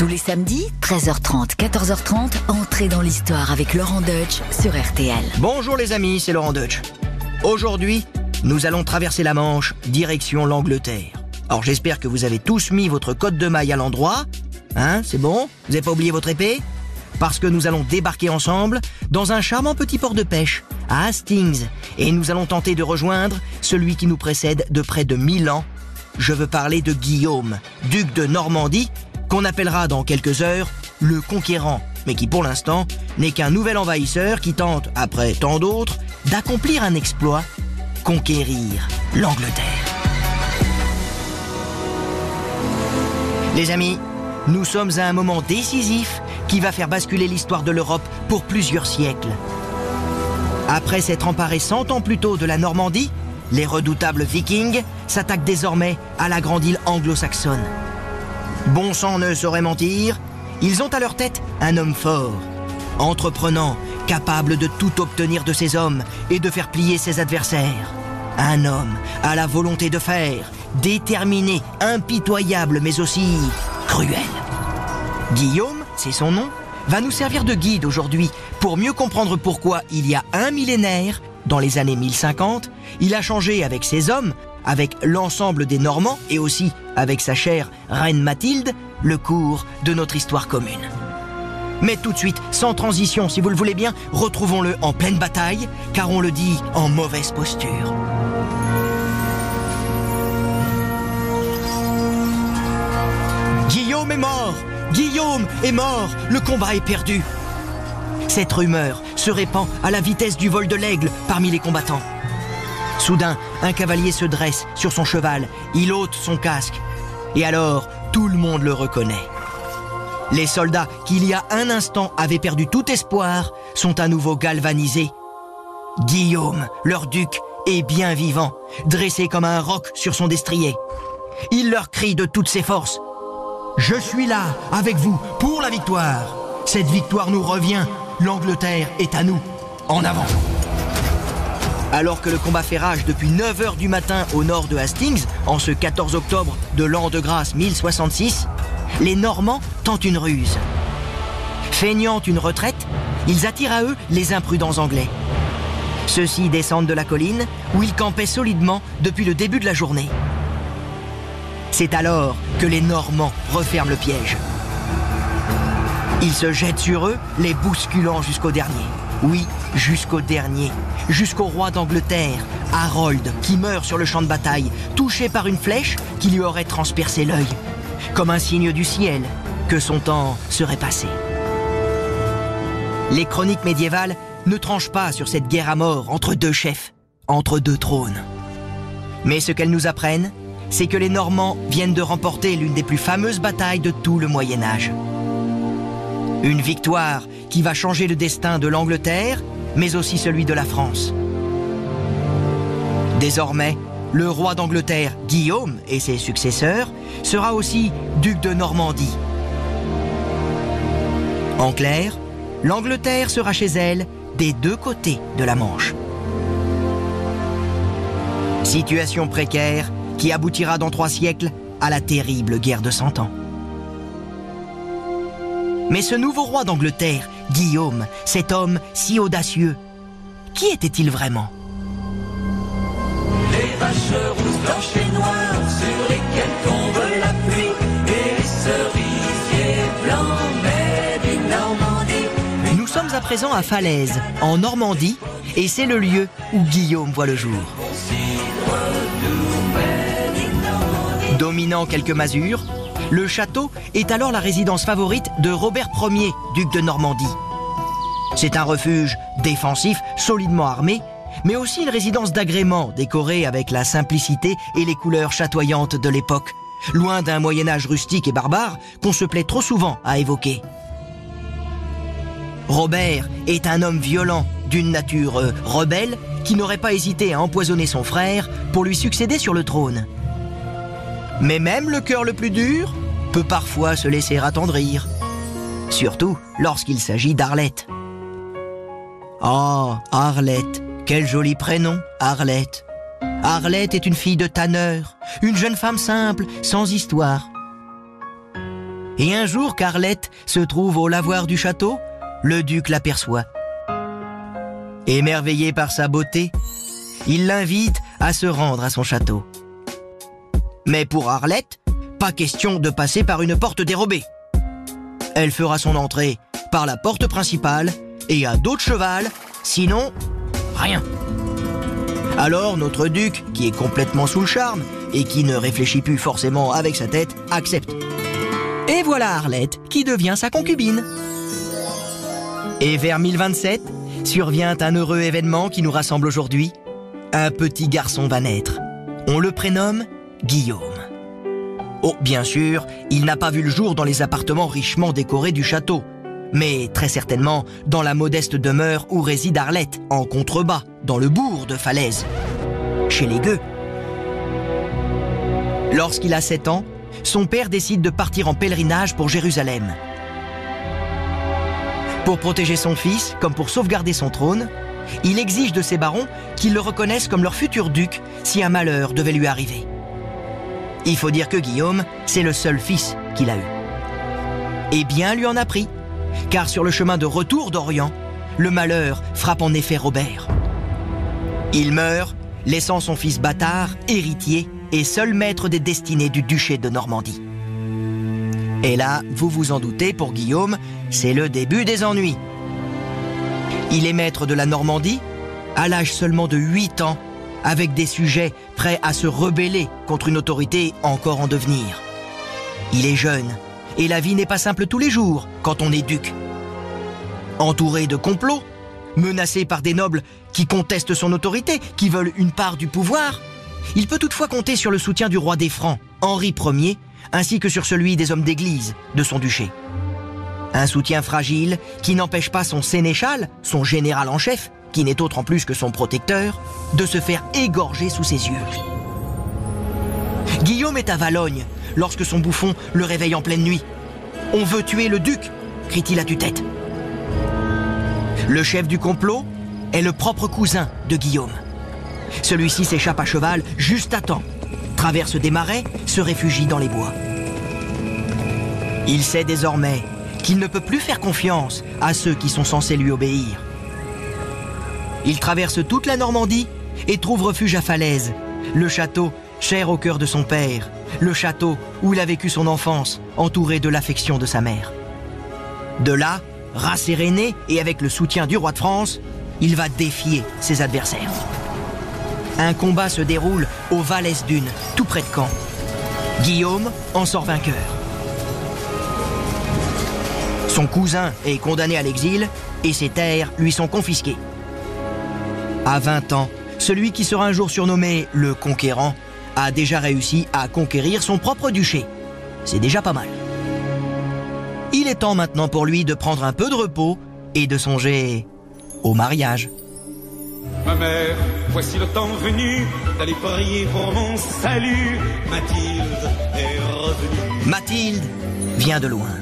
Tous les samedis, 13h30, 14h30, entrez dans l'histoire avec Laurent Deutsch sur RTL. Bonjour les amis, c'est Laurent Deutsch. Aujourd'hui, nous allons traverser la Manche, direction l'Angleterre. Alors j'espère que vous avez tous mis votre code de maille à l'endroit. Hein, c'est bon? Vous n'avez pas oublié votre épée? Parce que nous allons débarquer ensemble dans un charmant petit port de pêche, à Hastings, et nous allons tenter de rejoindre celui qui nous précède de près de 1000 ans. Je veux parler de Guillaume, duc de Normandie, qu'on appellera dans quelques heures le conquérant, mais qui pour l'instant n'est qu'un nouvel envahisseur qui tente, après tant d'autres, d'accomplir un exploit, conquérir l'Angleterre. Les amis, nous sommes à un moment décisif qui va faire basculer l'histoire de l'Europe pour plusieurs siècles. Après s'être emparés 100 ans plus tôt de la Normandie, les redoutables vikings s'attaquent désormais à la grande île anglo-saxonne. Bon sang ne saurait mentir, ils ont à leur tête un homme fort, entreprenant, capable de tout obtenir de ses hommes et de faire plier ses adversaires. Un homme à la volonté de faire, déterminé, impitoyable, mais aussi cruel. Guillaume, c'est son nom, va nous servir de guide aujourd'hui pour mieux comprendre pourquoi il y a un millénaire, dans les années 1050, il a changé avec ses hommes avec l'ensemble des Normands et aussi avec sa chère reine Mathilde, le cours de notre histoire commune. Mais tout de suite, sans transition si vous le voulez bien, retrouvons-le en pleine bataille, car on le dit en mauvaise posture. Guillaume est mort Guillaume est mort Le combat est perdu Cette rumeur se répand à la vitesse du vol de l'aigle parmi les combattants. Soudain, un cavalier se dresse sur son cheval, il ôte son casque, et alors tout le monde le reconnaît. Les soldats qui il y a un instant avaient perdu tout espoir sont à nouveau galvanisés. Guillaume, leur duc, est bien vivant, dressé comme un roc sur son destrier. Il leur crie de toutes ses forces. Je suis là, avec vous, pour la victoire. Cette victoire nous revient. L'Angleterre est à nous. En avant. Alors que le combat fait rage depuis 9h du matin au nord de Hastings, en ce 14 octobre de l'an de grâce 1066, les Normands tentent une ruse. Feignant une retraite, ils attirent à eux les imprudents Anglais. Ceux-ci descendent de la colline où ils campaient solidement depuis le début de la journée. C'est alors que les Normands referment le piège. Ils se jettent sur eux, les bousculant jusqu'au dernier. Oui, jusqu'au dernier, jusqu'au roi d'Angleterre, Harold, qui meurt sur le champ de bataille, touché par une flèche qui lui aurait transpercé l'œil, comme un signe du ciel que son temps serait passé. Les chroniques médiévales ne tranchent pas sur cette guerre à mort entre deux chefs, entre deux trônes. Mais ce qu'elles nous apprennent, c'est que les Normands viennent de remporter l'une des plus fameuses batailles de tout le Moyen Âge. Une victoire qui va changer le destin de l'Angleterre, mais aussi celui de la France. Désormais, le roi d'Angleterre, Guillaume, et ses successeurs, sera aussi duc de Normandie. En clair, l'Angleterre sera chez elle des deux côtés de la Manche. Situation précaire qui aboutira dans trois siècles à la terrible guerre de Cent Ans. Mais ce nouveau roi d'Angleterre, Guillaume, cet homme si audacieux, qui était-il vraiment? Les vaches rousses, blanches et noires sur lesquelles tombe la pluie et les cerisiers blancs mais du Normandie. Nous sommes à présent à Falaise, en Normandie, et c'est le lieu où Guillaume voit le jour. Dominant quelques masures, le château est alors la résidence favorite de Robert Ier, duc de Normandie. C'est un refuge défensif, solidement armé, mais aussi une résidence d'agrément décorée avec la simplicité et les couleurs chatoyantes de l'époque, loin d'un Moyen Âge rustique et barbare qu'on se plaît trop souvent à évoquer. Robert est un homme violent, d'une nature euh, rebelle, qui n'aurait pas hésité à empoisonner son frère pour lui succéder sur le trône. Mais même le cœur le plus dur peut parfois se laisser attendrir, surtout lorsqu'il s'agit d'Arlette. Oh, Arlette, quel joli prénom, Arlette. Arlette est une fille de tanneur, une jeune femme simple, sans histoire. Et un jour qu'Arlette se trouve au lavoir du château, le duc l'aperçoit. Émerveillé par sa beauté, il l'invite à se rendre à son château. Mais pour Arlette, pas question de passer par une porte dérobée. Elle fera son entrée par la porte principale et à dos de sinon, rien. Alors notre duc, qui est complètement sous le charme et qui ne réfléchit plus forcément avec sa tête, accepte. Et voilà Arlette qui devient sa concubine. Et vers 1027, survient un heureux événement qui nous rassemble aujourd'hui. Un petit garçon va naître. On le prénomme Guillaume. Oh, bien sûr, il n'a pas vu le jour dans les appartements richement décorés du château, mais très certainement dans la modeste demeure où réside Arlette, en contrebas, dans le bourg de Falaise, chez les gueux. Lorsqu'il a 7 ans, son père décide de partir en pèlerinage pour Jérusalem. Pour protéger son fils, comme pour sauvegarder son trône, il exige de ses barons qu'ils le reconnaissent comme leur futur duc si un malheur devait lui arriver. Il faut dire que Guillaume, c'est le seul fils qu'il a eu. Et bien lui en a pris, car sur le chemin de retour d'Orient, le malheur frappe en effet Robert. Il meurt, laissant son fils bâtard, héritier et seul maître des destinées du duché de Normandie. Et là, vous vous en doutez, pour Guillaume, c'est le début des ennuis. Il est maître de la Normandie à l'âge seulement de 8 ans, avec des sujets prêts à se rebeller contre une autorité encore en devenir. Il est jeune, et la vie n'est pas simple tous les jours quand on est duc. Entouré de complots, menacé par des nobles qui contestent son autorité, qui veulent une part du pouvoir, il peut toutefois compter sur le soutien du roi des Francs, Henri Ier, ainsi que sur celui des hommes d'église de son duché. Un soutien fragile qui n'empêche pas son sénéchal, son général en chef, qui n'est autre en plus que son protecteur, de se faire égorger sous ses yeux. Guillaume est à Valogne lorsque son bouffon le réveille en pleine nuit. On veut tuer le duc, crie-t-il à tue-tête. Le chef du complot est le propre cousin de Guillaume. Celui-ci s'échappe à cheval juste à temps, traverse des marais, se réfugie dans les bois. Il sait désormais qu'il ne peut plus faire confiance à ceux qui sont censés lui obéir. Il traverse toute la Normandie et trouve refuge à Falaise, le château cher au cœur de son père, le château où il a vécu son enfance, entouré de l'affection de sa mère. De là, rasséréné et avec le soutien du roi de France, il va défier ses adversaires. Un combat se déroule au Valès d'Une, tout près de Caen. Guillaume en sort vainqueur. Son cousin est condamné à l'exil et ses terres lui sont confisquées. À 20 ans, celui qui sera un jour surnommé le conquérant a déjà réussi à conquérir son propre duché. C'est déjà pas mal. Il est temps maintenant pour lui de prendre un peu de repos et de songer au mariage. Ma mère, voici le temps venu d'aller prier pour mon salut. Mathilde est revenue. Mathilde vient de loin.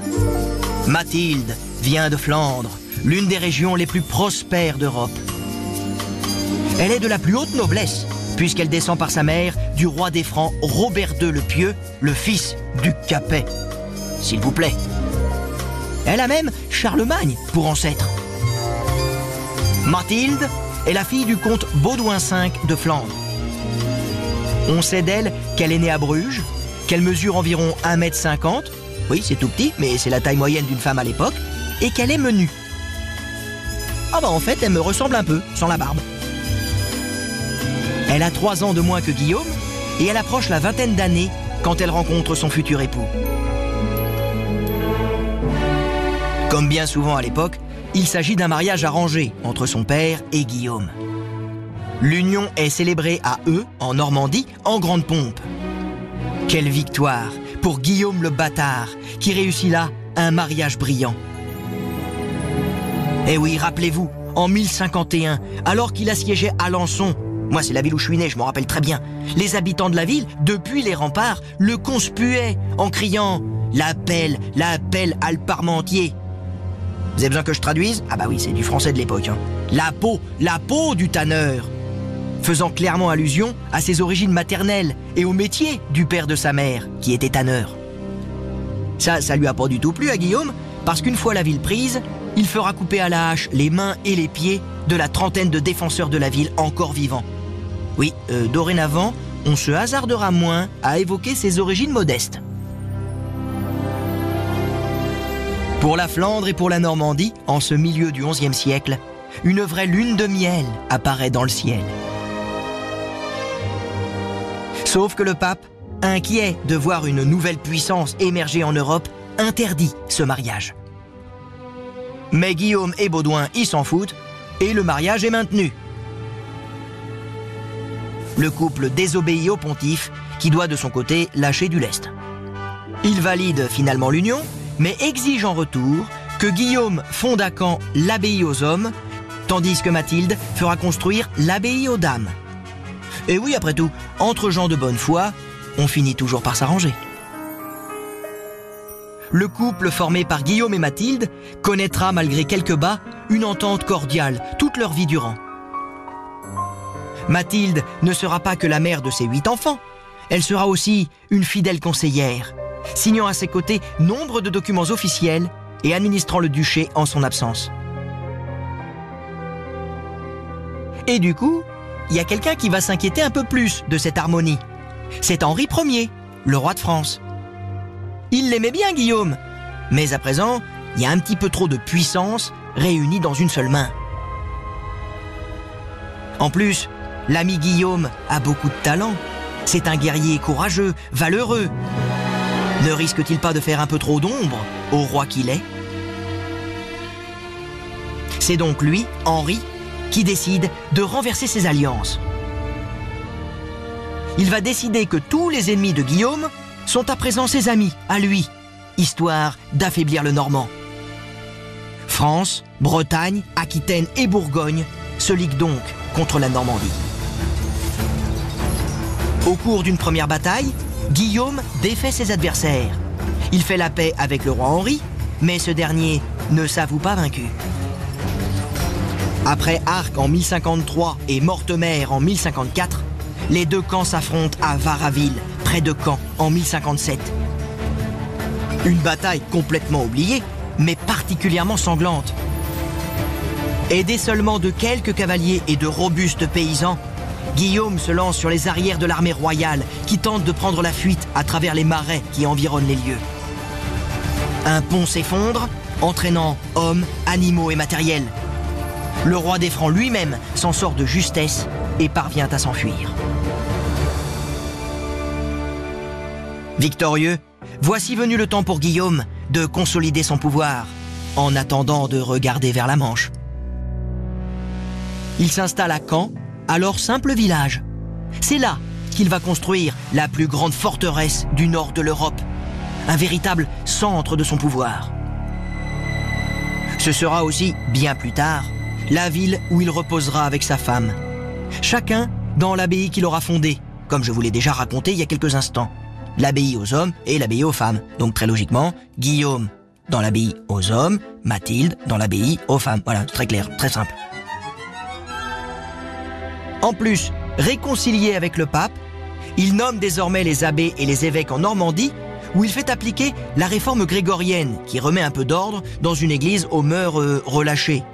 Mathilde vient de Flandre, l'une des régions les plus prospères d'Europe. Elle est de la plus haute noblesse, puisqu'elle descend par sa mère du roi des Francs Robert II le Pieux, le fils du Capet. S'il vous plaît. Elle a même Charlemagne pour ancêtre. Mathilde est la fille du comte Baudouin V de Flandre. On sait d'elle qu'elle est née à Bruges, qu'elle mesure environ 1m50, oui c'est tout petit, mais c'est la taille moyenne d'une femme à l'époque, et qu'elle est menue. Ah bah en fait, elle me ressemble un peu, sans la barbe. Elle a 3 ans de moins que Guillaume, et elle approche la vingtaine d'années quand elle rencontre son futur époux. Comme bien souvent à l'époque, il s'agit d'un mariage arrangé entre son père et Guillaume. L'union est célébrée à eux, en Normandie, en grande pompe. Quelle victoire pour Guillaume le bâtard, qui réussit là un mariage brillant. Eh oui, rappelez-vous, en 1051, alors qu'il assiégeait Alençon, moi c'est la ville où je suis né, je m'en rappelle très bien, les habitants de la ville, depuis les remparts, le conspuaient en criant « L'appel, l'appel à le parmentier !» Vous avez besoin que je traduise? Ah bah oui, c'est du français de l'époque. Hein. La peau, la peau du tanneur faisant clairement allusion à ses origines maternelles et au métier du père de sa mère, qui était tanneur. Ça, ça lui a pas du tout plu à Guillaume, parce qu'une fois la ville prise, il fera couper à la hache les mains et les pieds de la trentaine de défenseurs de la ville encore vivants. Oui, euh, dorénavant, on se hasardera moins à évoquer ses origines modestes. Pour la Flandre et pour la Normandie, en ce milieu du XIe siècle, une vraie lune de miel apparaît dans le ciel. Sauf que le pape, inquiet de voir une nouvelle puissance émerger en Europe, interdit ce mariage. Mais Guillaume et Baudouin y s'en foutent et le mariage est maintenu. Le couple désobéit au pontife qui doit de son côté lâcher du lest. Il valide finalement l'union, mais exige en retour que Guillaume fonde à Caen l'abbaye aux hommes, tandis que Mathilde fera construire l'abbaye aux dames. Et oui, après tout, entre gens de bonne foi, on finit toujours par s'arranger. Le couple formé par Guillaume et Mathilde connaîtra, malgré quelques bas, une entente cordiale toute leur vie durant. Mathilde ne sera pas que la mère de ses huit enfants, elle sera aussi une fidèle conseillère, signant à ses côtés nombre de documents officiels et administrant le duché en son absence. Et du coup, il y a quelqu'un qui va s'inquiéter un peu plus de cette harmonie. C'est Henri Ier, le roi de France. Il l'aimait bien, Guillaume, mais à présent, il y a un petit peu trop de puissance réunie dans une seule main. En plus, l'ami Guillaume a beaucoup de talent. C'est un guerrier courageux, valeureux. Ne risque-t-il pas de faire un peu trop d'ombre au roi qu'il est? C'est donc lui, Henri, qui décide de renverser ses alliances. Il va décider que tous les ennemis de Guillaume sont à présent ses amis, à lui, histoire d'affaiblir le Normand. France, Bretagne, Aquitaine et Bourgogne se liguent donc contre la Normandie. Au cours d'une première bataille, Guillaume défait ses adversaires. Il fait la paix avec le roi Henri, mais ce dernier ne s'avoue pas vaincu. Après Arques en 1053 et Mortemer en 1054, les deux camps s'affrontent à Varaville, près de Caen, en 1057. Une bataille complètement oubliée, mais particulièrement sanglante. Aidé seulement de quelques cavaliers et de robustes paysans, Guillaume se lance sur les arrières de l'armée royale qui tente de prendre la fuite à travers les marais qui environnent les lieux. Un pont s'effondre, entraînant hommes, animaux et matériel. Le roi des Francs lui-même s'en sort de justesse et parvient à s'enfuir. Victorieux, voici venu le temps pour Guillaume de consolider son pouvoir, en attendant de regarder vers la Manche. Il s'installe à Caen, alors simple village. C'est là qu'il va construire la plus grande forteresse du nord de l'Europe, un véritable centre de son pouvoir. Ce sera aussi, bien plus tard, la ville où il reposera avec sa femme. Chacun dans l'abbaye qu'il aura fondée, comme je vous l'ai déjà raconté il y a quelques instants. L'abbaye aux hommes et l'abbaye aux femmes. Donc très logiquement, Guillaume dans l'abbaye aux hommes, Mathilde dans l'abbaye aux femmes. Voilà, très clair, très simple. En plus, réconcilié avec le pape, il nomme désormais les abbés et les évêques en Normandie, où il fait appliquer la réforme grégorienne, qui remet un peu d'ordre dans une église aux mœurs euh, relâchées.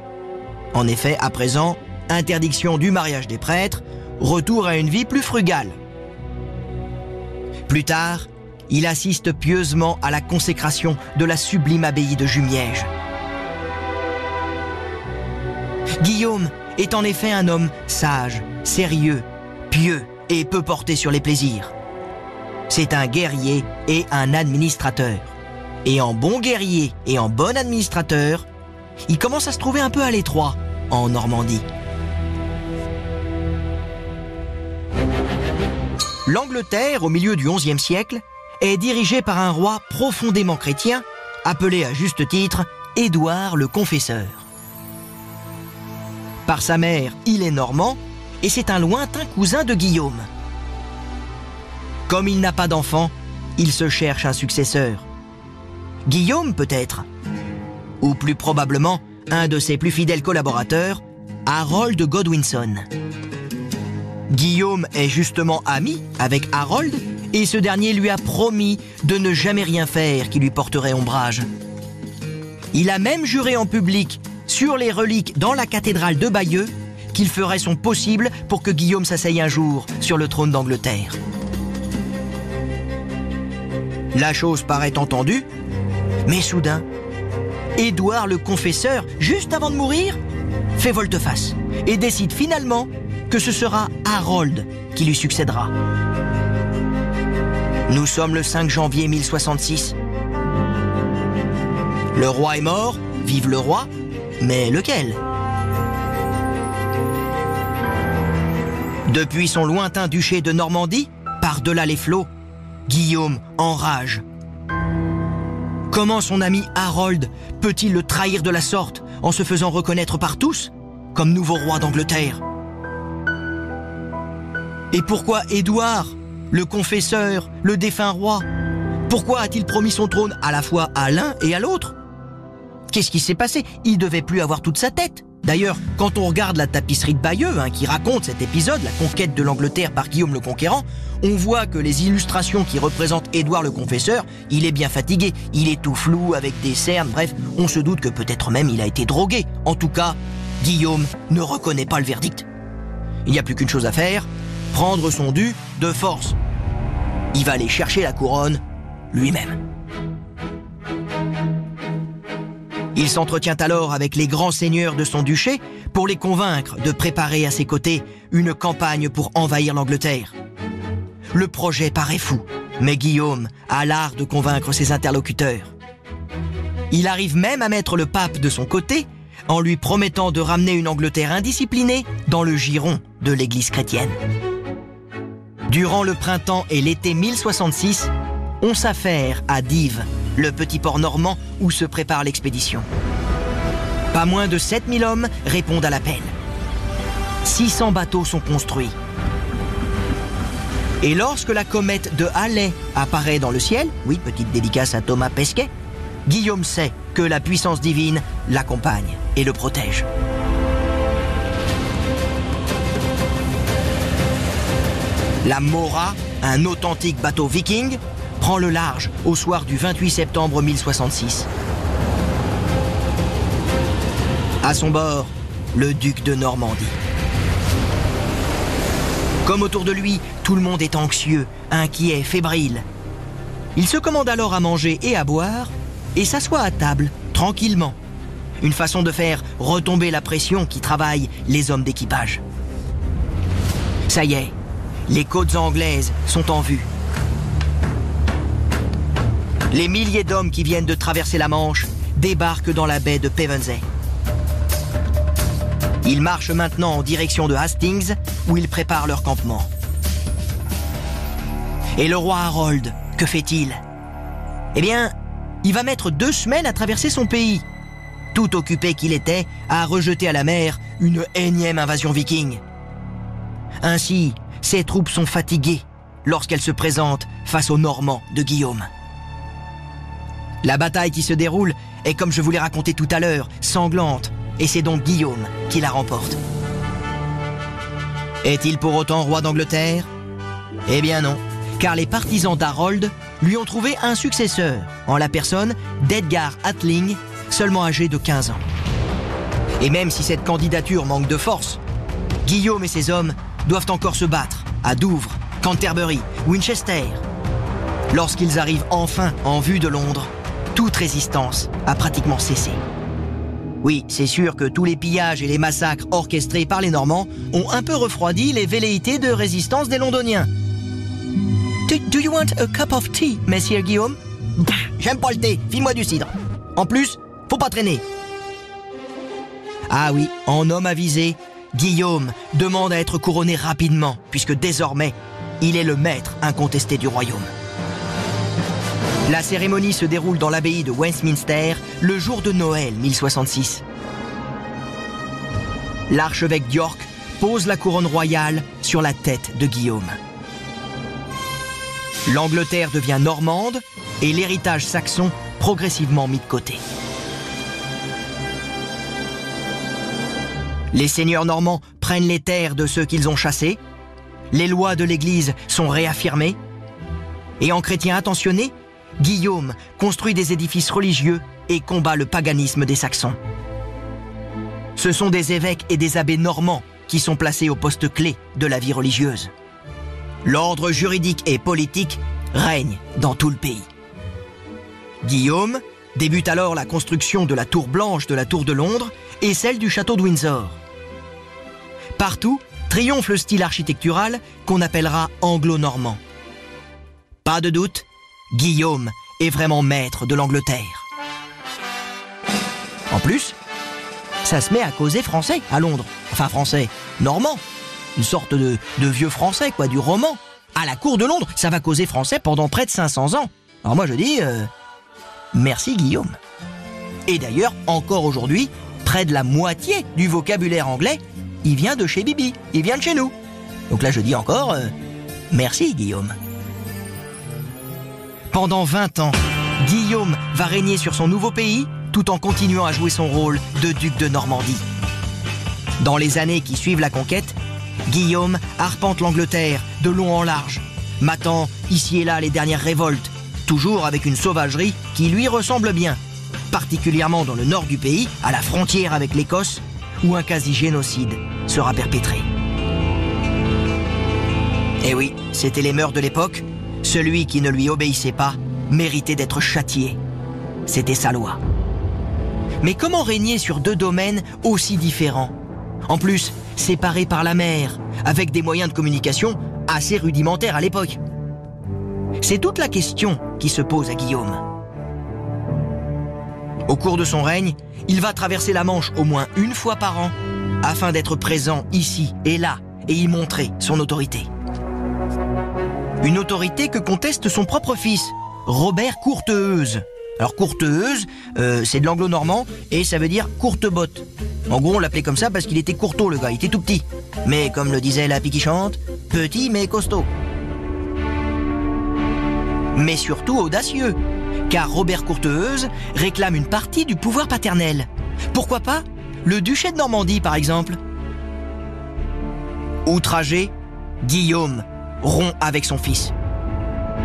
En effet, à présent, interdiction du mariage des prêtres, retour à une vie plus frugale. Plus tard, il assiste pieusement à la consécration de la sublime abbaye de Jumièges. Guillaume est en effet un homme sage, sérieux, pieux et peu porté sur les plaisirs. C'est un guerrier et un administrateur. Et en bon guerrier et en bon administrateur, il commence à se trouver un peu à l'étroit en Normandie. L'Angleterre, au milieu du XIe siècle, est dirigée par un roi profondément chrétien, appelé à juste titre Édouard le Confesseur. Par sa mère, il est normand, et c'est un lointain cousin de Guillaume. Comme il n'a pas d'enfant, il se cherche un successeur. Guillaume peut-être Ou plus probablement, un de ses plus fidèles collaborateurs, Harold Godwinson. Guillaume est justement ami avec Harold et ce dernier lui a promis de ne jamais rien faire qui lui porterait ombrage. Il a même juré en public, sur les reliques dans la cathédrale de Bayeux, qu'il ferait son possible pour que Guillaume s'asseye un jour sur le trône d'Angleterre. La chose paraît entendue, mais soudain, Édouard le confesseur, juste avant de mourir, fait volte-face et décide finalement que ce sera Harold qui lui succédera. Nous sommes le 5 janvier 1066. Le roi est mort, vive le roi, mais lequel? Depuis son lointain duché de Normandie, par-delà les flots, Guillaume enrage. Comment son ami Harold peut-il le trahir de la sorte en se faisant reconnaître par tous comme nouveau roi d'Angleterre? Et pourquoi Édouard, le confesseur, le défunt roi, pourquoi a-t-il promis son trône à la fois à l'un et à l'autre? Qu'est-ce qui s'est passé? Il devait plus avoir toute sa tête. D'ailleurs, quand on regarde la tapisserie de Bayeux, hein, qui raconte cet épisode, la conquête de l'Angleterre par Guillaume le Conquérant, on voit que les illustrations qui représentent Édouard le Confesseur, il est bien fatigué, il est tout flou avec des cernes, bref, on se doute que peut-être même il a été drogué. En tout cas, Guillaume ne reconnaît pas le verdict. Il n'y a plus qu'une chose à faire, prendre son dû de force. Il va aller chercher la couronne lui-même. Il s'entretient alors avec les grands seigneurs de son duché pour les convaincre de préparer à ses côtés une campagne pour envahir l'Angleterre. Le projet paraît fou, mais Guillaume a l'art de convaincre ses interlocuteurs. Il arrive même à mettre le pape de son côté en lui promettant de ramener une Angleterre indisciplinée dans le giron de l'Église chrétienne. Durant le printemps et l'été 1066, on s'affaire à Dives, le petit port normand où se prépare l'expédition. Pas moins de 7000 hommes répondent à l'appel. 600 bateaux sont construits. Et lorsque la comète de Halley apparaît dans le ciel, oui, petite dédicace à Thomas Pesquet, Guillaume sait que la puissance divine l'accompagne et le protège. La Mora, un authentique bateau viking, prend le large au soir du 28 septembre 1066. À son bord, le duc de Normandie. Comme autour de lui, tout le monde est anxieux, inquiet, fébrile. Il se commande alors à manger et à boire et s'assoit à table, tranquillement. Une façon de faire retomber la pression qui travaille les hommes d'équipage. Ça y est, les côtes anglaises sont en vue. Les milliers d'hommes qui viennent de traverser la Manche débarquent dans la baie de Pevensey. Ils marchent maintenant en direction de Hastings, où ils préparent leur campement. Et le roi Harold, que fait-il? Eh bien, il va mettre deux semaines à traverser son pays, tout occupé qu'il était à rejeter à la mer une énième invasion viking. Ainsi, ses troupes sont fatiguées lorsqu'elles se présentent face aux Normands de Guillaume. La bataille qui se déroule est, comme je vous l'ai raconté tout à l'heure, sanglante, et c'est donc Guillaume qui la remporte. Est-il pour autant roi d'Angleterre? Eh bien non, car les partisans d'Harold lui ont trouvé un successeur, en la personne d'Edgar Atling, seulement âgé de 15 ans. Et même si cette candidature manque de force, Guillaume et ses hommes doivent encore se battre à Douvres, Canterbury, Winchester. Lorsqu'ils arrivent enfin en vue de Londres, toute résistance a pratiquement cessé. Oui, c'est sûr que tous les pillages et les massacres orchestrés par les Normands ont un peu refroidi les velléités de résistance des Londoniens. Do, you want a cup of tea, Messieurs Guillaume? J'aime pas le thé, file-moi du cidre. En plus, faut pas traîner. Ah oui, en homme avisé, Guillaume demande à être couronné rapidement, puisque désormais, il est le maître incontesté du royaume. La cérémonie se déroule dans l'abbaye de Westminster le jour de Noël 1066. L'archevêque d'York pose la couronne royale sur la tête de Guillaume. L'Angleterre devient normande et l'héritage saxon progressivement mis de côté. Les seigneurs normands prennent les terres de ceux qu'ils ont chassés, les lois de l'Église sont réaffirmées, Et en chrétien attentionné, Guillaume construit des édifices religieux et combat le paganisme des Saxons. Ce sont des évêques et des abbés normands qui sont placés au poste clé de la vie religieuse. L'ordre juridique et politique règne dans tout le pays. Guillaume débute alors la construction de la tour blanche de la tour de Londres et celle du château de Windsor. Partout triomphe le style architectural qu'on appellera anglo-normand. Pas de doute, Guillaume est vraiment maître de l'Angleterre. En plus, ça se met à causer français à Londres. Enfin français, normand. Une sorte de, vieux français, quoi, du roman. À la cour de Londres, ça va causer français pendant près de 500 ans. Alors moi je dis, euh, merci Guillaume. Et d'ailleurs, encore aujourd'hui, près de la moitié du vocabulaire anglais, il vient de chez Bibi, il vient de chez nous. Donc là je dis encore, euh, merci Guillaume. Pendant 20 ans, Guillaume va régner sur son nouveau pays tout en continuant à jouer son rôle de duc de Normandie. Dans les années qui suivent la conquête, Guillaume arpente l'Angleterre de long en large, matant ici et là les dernières révoltes, toujours avec une sauvagerie qui lui ressemble bien, particulièrement dans le nord du pays, à la frontière avec l'Écosse, où un quasi-génocide sera perpétré. Eh oui, c'était les mœurs de l'époque. Celui qui ne lui obéissait pas méritait d'être châtié. C'était sa loi. Mais comment régner sur deux domaines aussi différents? En plus, séparés par la mer, avec des moyens de communication assez rudimentaires à l'époque. C'est toute la question qui se pose à Guillaume. Au cours de son règne, il va traverser la Manche au moins une fois par an, afin d'être présent ici et là et y montrer son autorité. Une autorité que conteste son propre fils, Robert Courteheuse, alors courteuse, euh, c'est de l'anglo-normand et ça veut dire courte botte. En gros, on l'appelait comme ça parce qu'il était courteau le gars, il était tout petit. Mais comme le disait la qui chante, petit mais costaud. Mais surtout audacieux, car Robert Courteheuse réclame une partie du pouvoir paternel. Pourquoi pas le duché de Normandie par exemple? Outragé, Guillaume rompt avec son fils.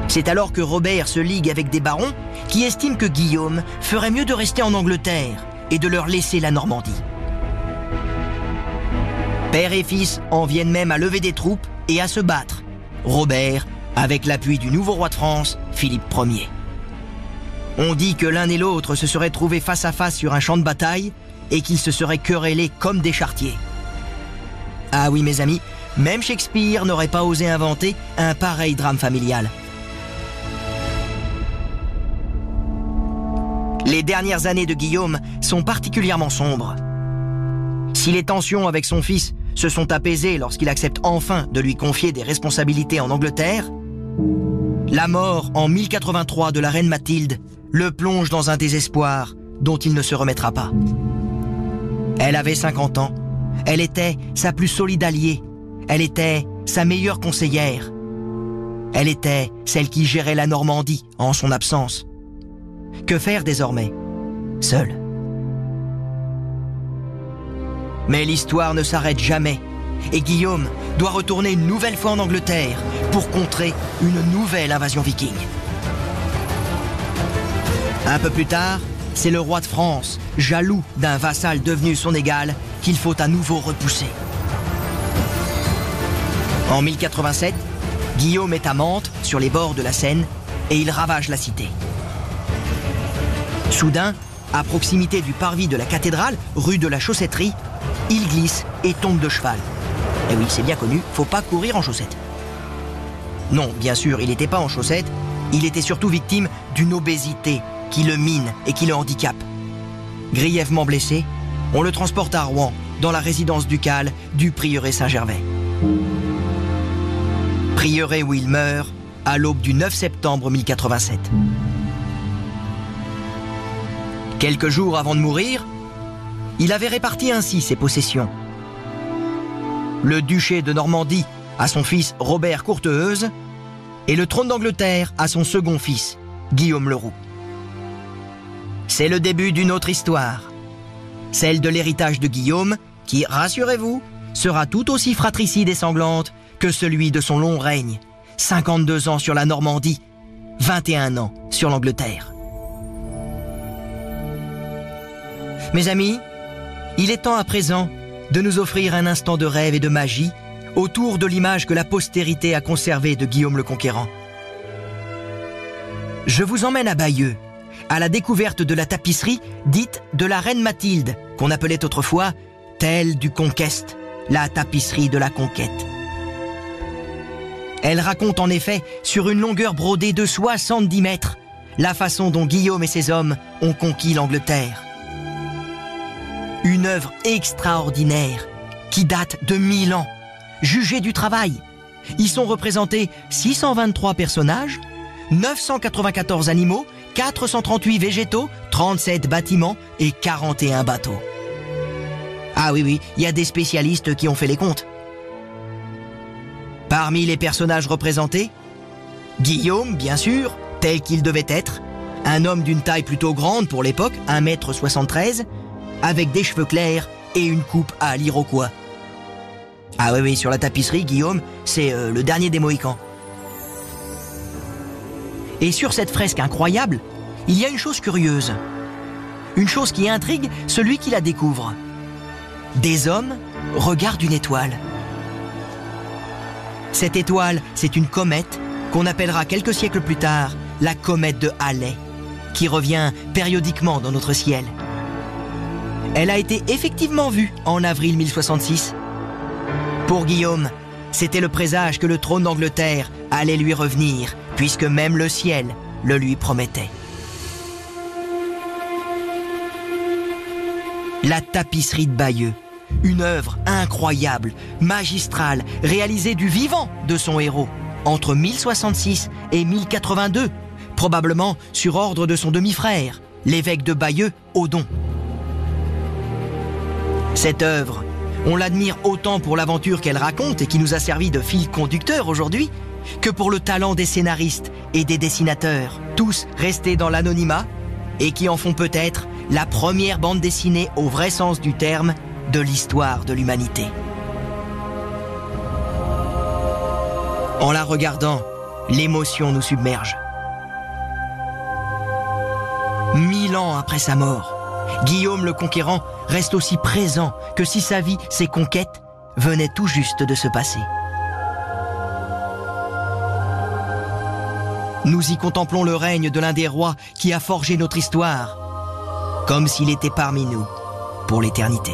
C'est alors que Robert se ligue avec des barons qui estiment que Guillaume ferait mieux de rester en Angleterre et de leur laisser la Normandie. Père et fils en viennent même à lever des troupes et à se battre. Robert avec l'appui du nouveau roi de France, Philippe Ier. On dit que l'un et l'autre se seraient trouvés face à face sur un champ de bataille et qu'ils se seraient querellés comme des chartiers. Ah oui mes amis, même Shakespeare n'aurait pas osé inventer un pareil drame familial. Les dernières années de Guillaume sont particulièrement sombres. Si les tensions avec son fils se sont apaisées lorsqu'il accepte enfin de lui confier des responsabilités en Angleterre, la mort en 1083 de la reine Mathilde le plonge dans un désespoir dont il ne se remettra pas. Elle avait 50 ans, elle était sa plus solide alliée, elle était sa meilleure conseillère, elle était celle qui gérait la Normandie en son absence. Que faire désormais? Seul. Mais l'histoire ne s'arrête jamais et Guillaume doit retourner une nouvelle fois en Angleterre pour contrer une nouvelle invasion viking. Un peu plus tard, c'est le roi de France, jaloux d'un vassal devenu son égal, qu'il faut à nouveau repousser. En 1087, Guillaume est à Mantes, sur les bords de la Seine, et il ravage la cité. Soudain, à proximité du parvis de la cathédrale, rue de la Chaussetterie, il glisse et tombe de cheval. Et oui, c'est bien connu, faut pas courir en chaussettes. Non, bien sûr, il n'était pas en chaussettes, il était surtout victime d'une obésité qui le mine et qui le handicape. Grièvement blessé, on le transporte à Rouen, dans la résidence ducale du prieuré Saint-Gervais. Prieuré où il meurt à l'aube du 9 septembre 1087. Quelques jours avant de mourir, il avait réparti ainsi ses possessions. Le duché de Normandie à son fils Robert Courteheuse et le trône d'Angleterre à son second fils, Guillaume le Roux. C'est le début d'une autre histoire, celle de l'héritage de Guillaume qui, rassurez-vous, sera tout aussi fratricide et sanglante que celui de son long règne, 52 ans sur la Normandie 21 ans sur l'Angleterre. Mes amis, il est temps à présent de nous offrir un instant de rêve et de magie autour de l'image que la postérité a conservée de Guillaume le Conquérant. Je vous emmène à Bayeux, à la découverte de la tapisserie dite de la reine Mathilde, qu'on appelait autrefois telle du Conquest, la tapisserie de la conquête. Elle raconte en effet, sur une longueur brodée de 70 mètres, la façon dont Guillaume et ses hommes ont conquis l'Angleterre. Une œuvre extraordinaire qui date de 1000 ans, jugée du travail. Y sont représentés 623 personnages, 994 animaux, 438 végétaux, 37 bâtiments et 41 bateaux. Ah oui, oui, il y a des spécialistes qui ont fait les comptes. Parmi les personnages représentés, Guillaume, bien sûr, tel qu'il devait être, un homme d'une taille plutôt grande pour l'époque, 1m73, avec des cheveux clairs et une coupe à l'iroquois. Ah oui, oui, sur la tapisserie, Guillaume, c'est euh, le dernier des Mohicans. Et sur cette fresque incroyable, il y a une chose curieuse. Une chose qui intrigue celui qui la découvre. Des hommes regardent une étoile. Cette étoile, c'est une comète qu'on appellera quelques siècles plus tard la comète de Halley, qui revient périodiquement dans notre ciel. Elle a été effectivement vue en avril 1066. Pour Guillaume, c'était le présage que le trône d'Angleterre allait lui revenir, puisque même le ciel le lui promettait. La tapisserie de Bayeux, une œuvre incroyable, magistrale, réalisée du vivant de son héros, entre 1066 et 1082, probablement sur ordre de son demi-frère, l'évêque de Bayeux, Odon. Cette œuvre, on l'admire autant pour l'aventure qu'elle raconte et qui nous a servi de fil conducteur aujourd'hui, que pour le talent des scénaristes et des dessinateurs, tous restés dans l'anonymat et qui en font peut-être la première bande dessinée au vrai sens du terme de l'histoire de l'humanité. En la regardant, l'émotion nous submerge. Mille ans après sa mort, Guillaume le Conquérant reste aussi présent que si sa vie, ses conquêtes, venaient tout juste de se passer. Nous y contemplons le règne de l'un des rois qui a forgé notre histoire, comme s'il était parmi nous pour l'éternité.